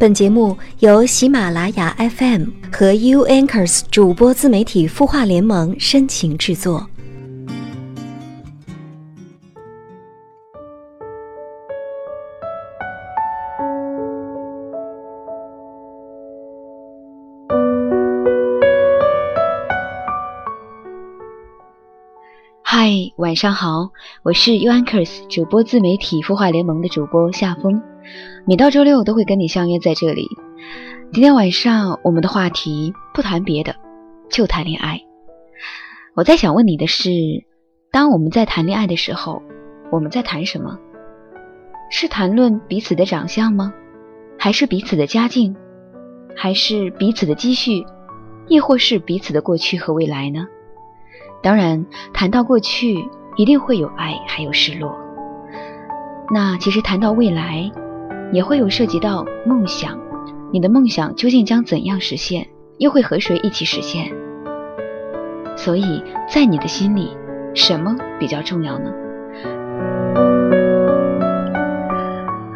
本节目由喜马拉雅 FM 和 U Anchors 主播自媒体孵化联盟深情制作。嗨，晚上好，我是 U Anchors 主播自媒体孵化联盟的主播夏风。每到周六都会跟你相约在这里。今天晚上我们的话题不谈别的，就谈恋爱。我在想问你的是：当我们在谈恋爱的时候，我们在谈什么？是谈论彼此的长相吗？还是彼此的家境？还是彼此的积蓄？亦或是彼此的过去和未来呢？当然，谈到过去，一定会有爱，还有失落。那其实谈到未来。也会有涉及到梦想，你的梦想究竟将怎样实现，又会和谁一起实现？所以在你的心里，什么比较重要呢？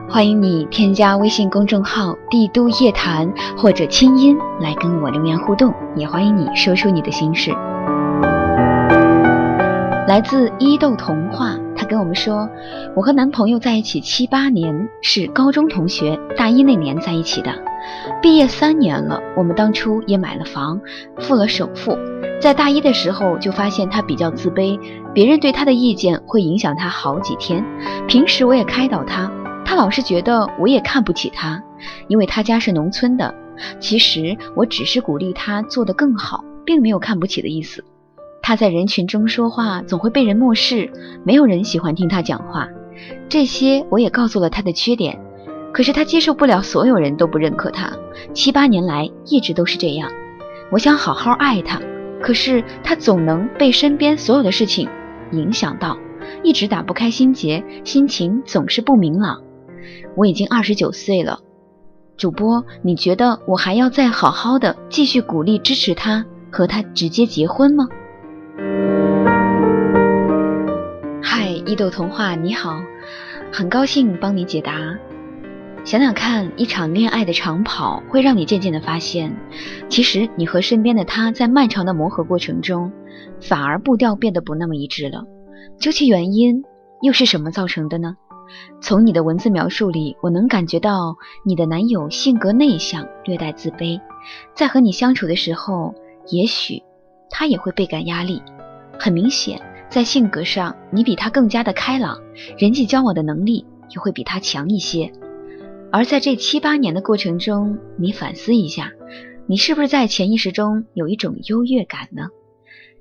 欢迎你添加微信公众号“帝都夜谈”或者“清音”来跟我留言互动，也欢迎你说出你的心事。来自伊豆童话。他跟我们说，我和男朋友在一起七八年，是高中同学，大一那年在一起的，毕业三年了。我们当初也买了房，付了首付。在大一的时候就发现他比较自卑，别人对他的意见会影响他好几天。平时我也开导他，他老是觉得我也看不起他，因为他家是农村的。其实我只是鼓励他做得更好，并没有看不起的意思。他在人群中说话总会被人漠视，没有人喜欢听他讲话。这些我也告诉了他的缺点，可是他接受不了所有人都不认可他。七八年来一直都是这样。我想好好爱他，可是他总能被身边所有的事情影响到，一直打不开心结，心情总是不明朗。我已经二十九岁了，主播，你觉得我还要再好好的继续鼓励支持他，和他直接结婚吗？伊豆童话，你好，很高兴帮你解答。想想看，一场恋爱的长跑会让你渐渐的发现，其实你和身边的他在漫长的磨合过程中，反而步调变得不那么一致了。究其原因，又是什么造成的呢？从你的文字描述里，我能感觉到你的男友性格内向，略带自卑，在和你相处的时候，也许。他也会倍感压力，很明显，在性格上你比他更加的开朗，人际交往的能力也会比他强一些。而在这七八年的过程中，你反思一下，你是不是在潜意识中有一种优越感呢？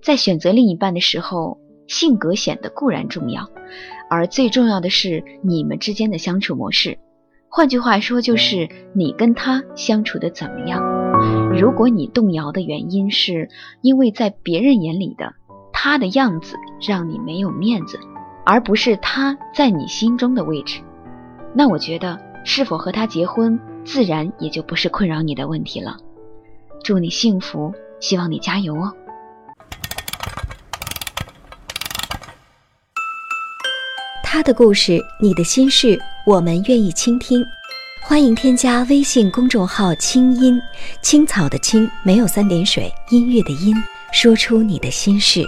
在选择另一半的时候，性格显得固然重要，而最重要的是你们之间的相处模式。换句话说，就是你跟他相处的怎么样。如果你动摇的原因是因为在别人眼里的他的样子让你没有面子，而不是他在你心中的位置，那我觉得是否和他结婚，自然也就不是困扰你的问题了。祝你幸福，希望你加油哦。他的故事，你的心事。我们愿意倾听，欢迎添加微信公众号“清音青草”的青没有三点水，音乐的音，说出你的心事。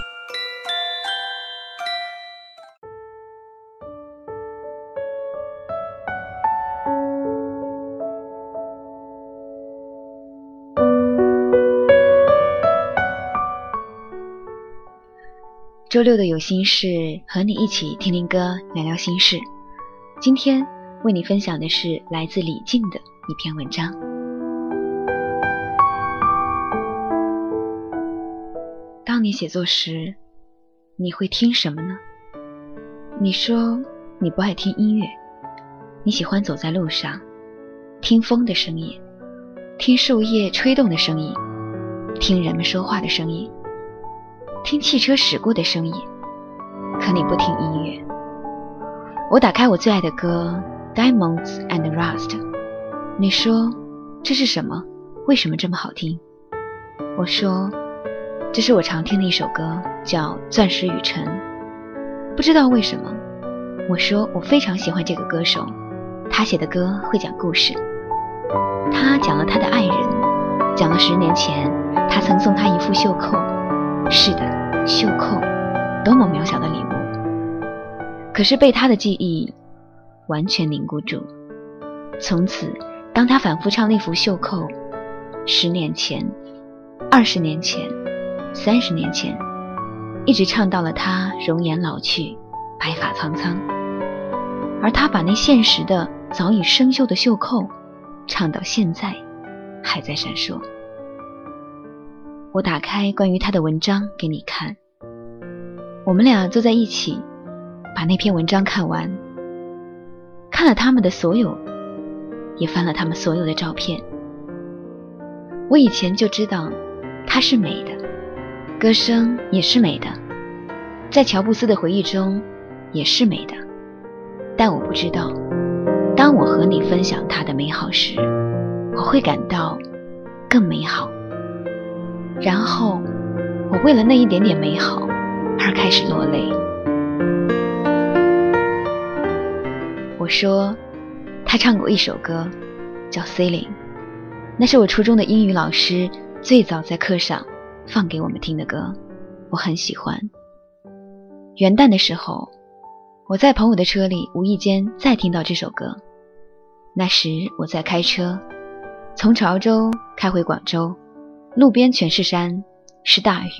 周六的有心事，和你一起听听歌，聊聊心事。今天为你分享的是来自李静的一篇文章。当你写作时，你会听什么呢？你说你不爱听音乐，你喜欢走在路上，听风的声音，听树叶吹动的声音，听人们说话的声音，听汽车驶过的声音，可你不听音乐。我打开我最爱的歌《Diamonds and Rust》，你说这是什么？为什么这么好听？我说这是我常听的一首歌，叫《钻石与尘》。不知道为什么，我说我非常喜欢这个歌手，他写的歌会讲故事。他讲了他的爱人，讲了十年前他曾送他一副袖扣。是的，袖扣，多么渺小的礼物，可是被他的记忆完全凝固住。从此，当他反复唱那幅袖扣，十年前、二十年前、三十年前，一直唱到了他容颜老去、白发苍苍，而他把那现实的、早已生锈的袖扣。唱到现在，还在闪烁。我打开关于他的文章给你看。我们俩坐在一起，把那篇文章看完，看了他们的所有，也翻了他们所有的照片。我以前就知道，她是美的，歌声也是美的，在乔布斯的回忆中也是美的，但我不知道。当我和你分享它的美好时，我会感到更美好。然后，我为了那一点点美好而开始落泪。我说，他唱过一首歌，叫《Ceiling》，那是我初中的英语老师最早在课上放给我们听的歌，我很喜欢。元旦的时候。我在朋友的车里无意间再听到这首歌，那时我在开车，从潮州开回广州，路边全是山，是大雨，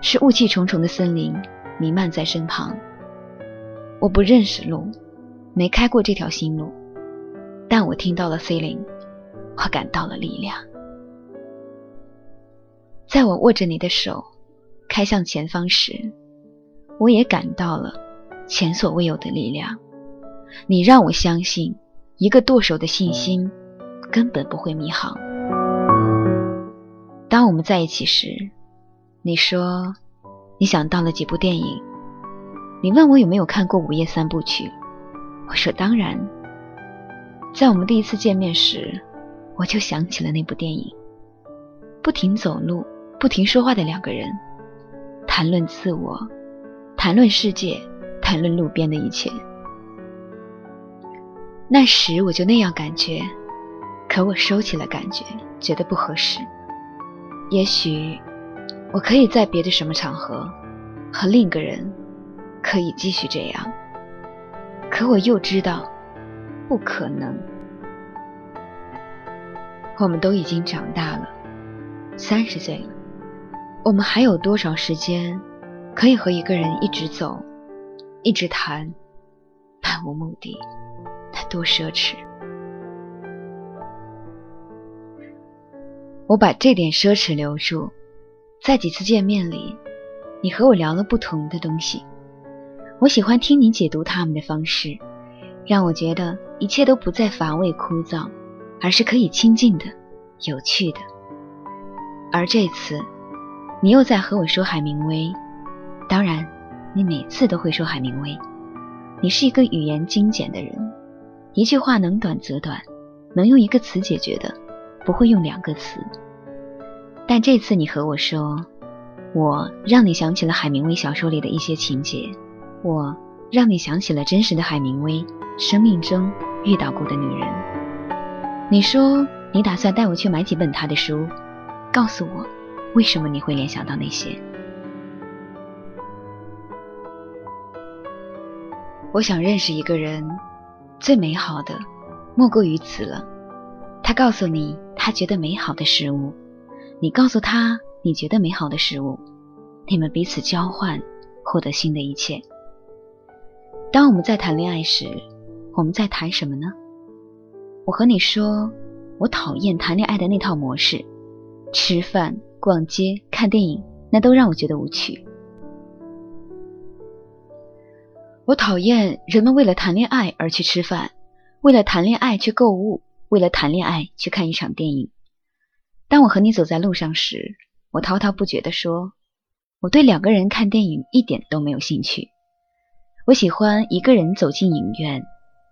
是雾气重重的森林弥漫在身旁。我不认识路，没开过这条新路，但我听到了 C 零，我感到了力量。在我握着你的手开向前方时，我也感到了。前所未有的力量，你让我相信，一个剁手的信心根本不会迷航。当我们在一起时，你说你想到了几部电影，你问我有没有看过《午夜三部曲》，我说当然。在我们第一次见面时，我就想起了那部电影，不停走路、不停说话的两个人，谈论自我，谈论世界。谈论路边的一切，那时我就那样感觉，可我收起了感觉，觉得不合适。也许我可以在别的什么场合和另一个人可以继续这样，可我又知道不可能。我们都已经长大了，三十岁了，我们还有多少时间可以和一个人一直走？一直谈，漫无目的，那多奢侈。我把这点奢侈留住，在几次见面里，你和我聊了不同的东西。我喜欢听你解读他们的方式，让我觉得一切都不再乏味枯燥，而是可以亲近的、有趣的。而这次，你又在和我说海明威，当然。你每次都会说海明威，你是一个语言精简的人，一句话能短则短，能用一个词解决的，不会用两个词。但这次你和我说，我让你想起了海明威小说里的一些情节，我让你想起了真实的海明威生命中遇到过的女人。你说你打算带我去买几本他的书，告诉我为什么你会联想到那些。我想认识一个人，最美好的莫过于此了。他告诉你他觉得美好的事物，你告诉他你觉得美好的事物，你们彼此交换，获得新的一切。当我们在谈恋爱时，我们在谈什么呢？我和你说，我讨厌谈恋爱的那套模式，吃饭、逛街、看电影，那都让我觉得无趣。我讨厌人们为了谈恋爱而去吃饭，为了谈恋爱去购物，为了谈恋爱去看一场电影。当我和你走在路上时，我滔滔不绝地说：“我对两个人看电影一点都没有兴趣。我喜欢一个人走进影院，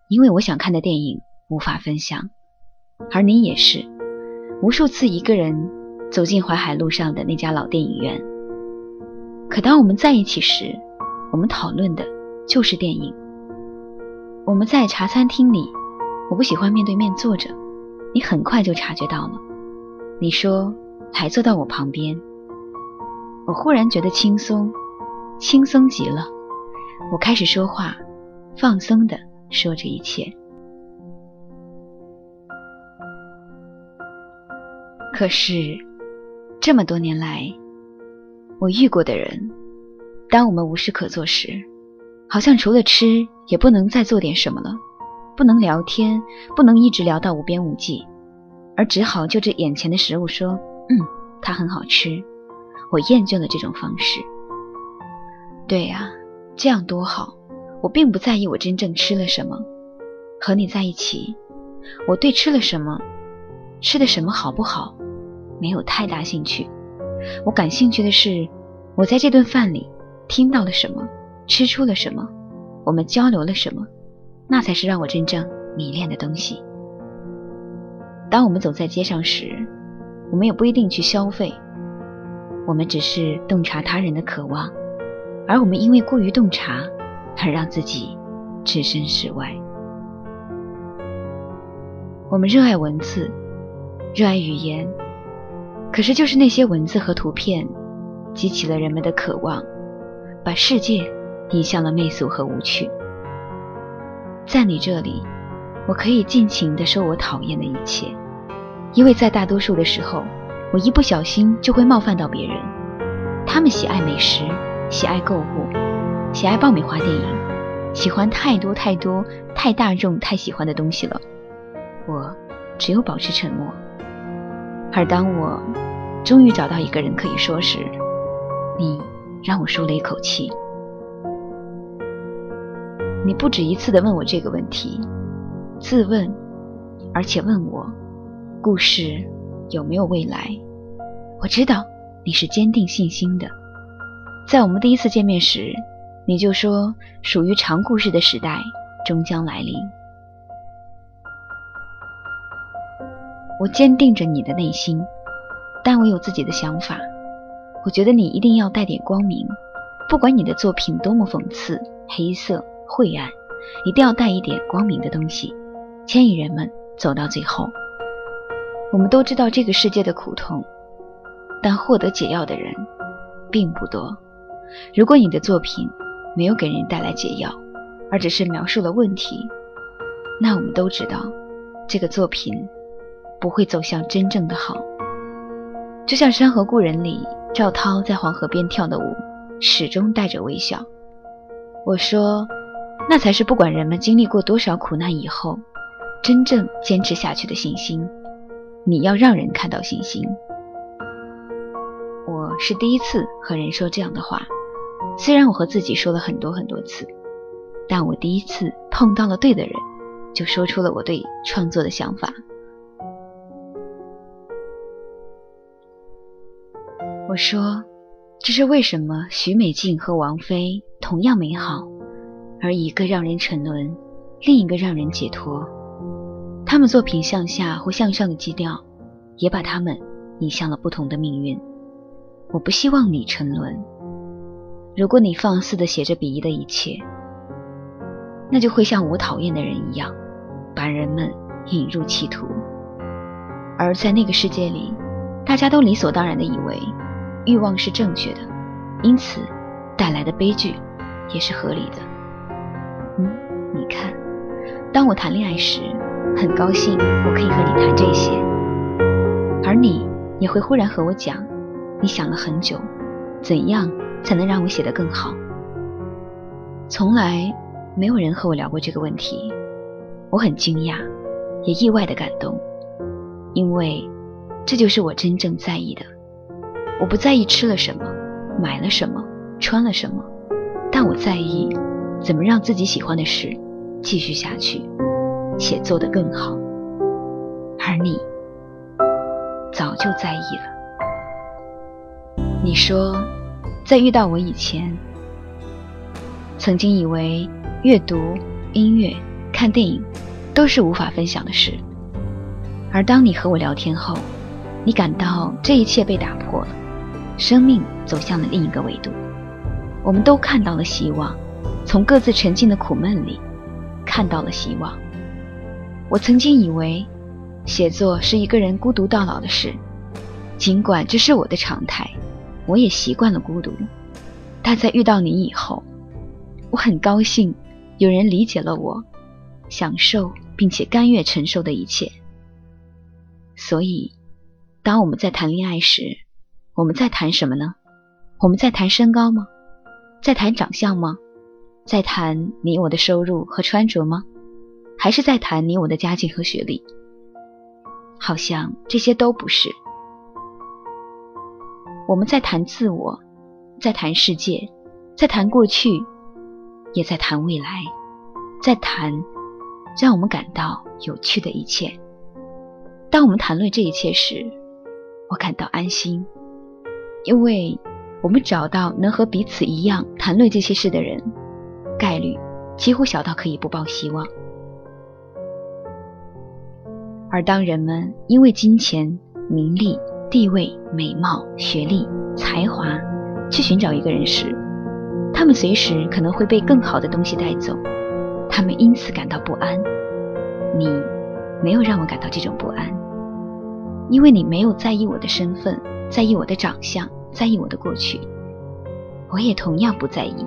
因为我想看的电影无法分享。而你也是，无数次一个人走进淮海路上的那家老电影院。可当我们在一起时，我们讨论的……”就是电影。我们在茶餐厅里，我不喜欢面对面坐着，你很快就察觉到了。你说来坐到我旁边，我忽然觉得轻松，轻松极了。我开始说话，放松的说着一切。可是这么多年来，我遇过的人，当我们无事可做时，好像除了吃也不能再做点什么了，不能聊天，不能一直聊到无边无际。而只好就着眼前的食物说：“嗯，它很好吃。”我厌倦了这种方式。对呀，这样多好！我并不在意我真正吃了什么。和你在一起，我对吃了什么、吃的什么好不好，没有太大兴趣。我感兴趣的是，我在这顿饭里听到了什么，吃出了什么，我们交流了什么，那才是让我真正迷恋的东西。当我们走在街上时，我们也不一定去消费，我们只是洞察他人的渴望，而我们因为过于洞察，而让自己置身事外。我们热爱文字，热爱语言，可是就是那些文字和图片，激起了人们的渴望，把世界引向了媚俗和无趣。在你这里，我可以尽情地说我讨厌的一切。因为在大多数的时候，我一不小心就会冒犯到别人。他们喜爱美食，喜爱购物，喜爱爆米花电影，喜欢太多太多太大众太喜欢的东西了。我只有保持沉默。而当我终于找到一个人可以说时，你让我舒了一口气。你不止一次的问我这个问题，自问，而且问我。故事有没有未来？我知道你是坚定信心的。在我们第一次见面时，你就说属于长故事的时代终将来临。我坚定着你的内心，但我有自己的想法。我觉得你一定要带点光明，不管你的作品多么讽刺、黑色、晦暗，一定要带一点光明的东西，牵引人们走到最后。我们都知道这个世界的苦痛，但获得解药的人并不多。如果你的作品没有给人带来解药，而只是描述了问题，那我们都知道这个作品不会走向真正的好。就像《山河故人》里赵涛在黄河边跳的舞，始终带着微笑。我说，那才是不管人们经历过多少苦难以后，真正坚持下去的信心。你要让人看到信心。我是第一次和人说这样的话，虽然我和自己说了很多很多次，但我第一次碰到了对的人，就说出了我对创作的想法。我说，这是为什么许美静和王菲同样美好，而一个让人沉沦，另一个让人解脱。他们作品向下或向上的基调，也把他们引向了不同的命运。我不希望你沉沦。如果你放肆的写着鄙夷的一切，那就会像我讨厌的人一样，把人们引入歧途。而在那个世界里，大家都理所当然的以为欲望是正确的，因此带来的悲剧也是合理的。嗯，你看，当我谈恋爱时。很高兴我可以和你谈这些，而你也会忽然和我讲，你想了很久，怎样才能让我写得更好？从来没有人和我聊过这个问题，我很惊讶，也意外的感动，因为这就是我真正在意的。我不在意吃了什么，买了什么，穿了什么，但我在意怎么让自己喜欢的事继续下去。且做得更好，而你早就在意了。你说，在遇到我以前，曾经以为阅读、音乐、看电影都是无法分享的事，而当你和我聊天后，你感到这一切被打破了，生命走向了另一个维度。我们都看到了希望，从各自沉浸的苦闷里看到了希望。我曾经以为，写作是一个人孤独到老的事，尽管这是我的常态，我也习惯了孤独。但在遇到你以后，我很高兴有人理解了我，享受并且甘愿承受的一切。所以，当我们在谈恋爱时，我们在谈什么呢？我们在谈身高吗？在谈长相吗？在谈你我的收入和穿着吗？还是在谈你我的家境和学历？好像这些都不是。我们在谈自我，在谈世界，在谈过去，也在谈未来，在谈让我们感到有趣的一切。当我们谈论这一切时，我感到安心，因为我们找到能和彼此一样谈论这些事的人，概率几乎小到可以不抱希望。而当人们因为金钱、名利、地位、美貌、学历、才华去寻找一个人时，他们随时可能会被更好的东西带走，他们因此感到不安。你没有让我感到这种不安，因为你没有在意我的身份，在意我的长相，在意我的过去。我也同样不在意。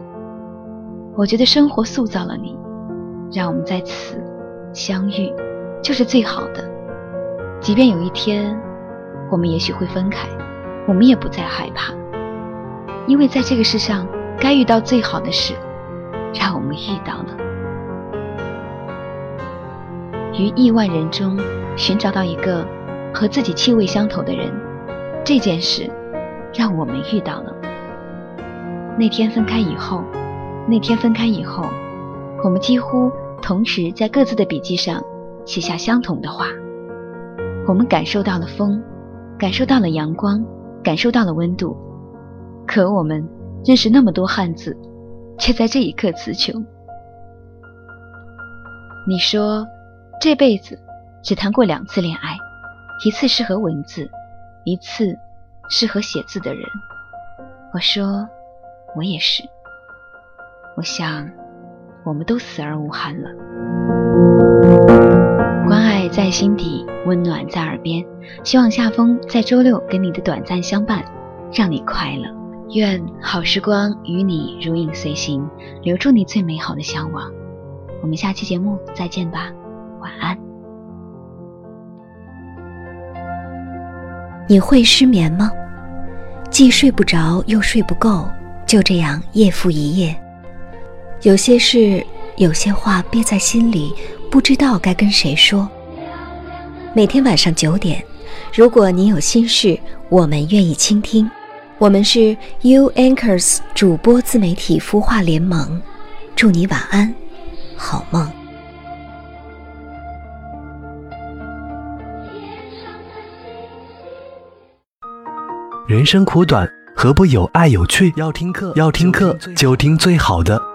我觉得生活塑造了你，让我们在此相遇，就是最好的。即便有一天，我们也许会分开，我们也不再害怕，因为在这个世上，该遇到最好的事，让我们遇到了。于亿万人中寻找到一个和自己气味相投的人，这件事，让我们遇到了。那天分开以后，那天分开以后，我们几乎同时在各自的笔记上写下相同的话。我们感受到了风，感受到了阳光，感受到了温度。可我们认识那么多汉字，却在这一刻词穷。你说这辈子只谈过两次恋爱，一次是和文字，一次是和写字的人。我说我也是。我想我们都死而无憾了。关爱在心底，温暖在耳边。希望夏风在周六跟你的短暂相伴，让你快乐。愿好时光与你如影随形，留住你最美好的向往。我们下期节目再见吧，晚安。你会失眠吗？既睡不着又睡不够，就这样夜复一夜。有些事，有些话憋在心里。不知道该跟谁说。每天晚上九点，如果你有心事，我们愿意倾听。我们是 U Anchors 主播自媒体孵化联盟，祝你晚安，好梦。人生苦短，何不有爱有趣？要听课，要听课就听最好的。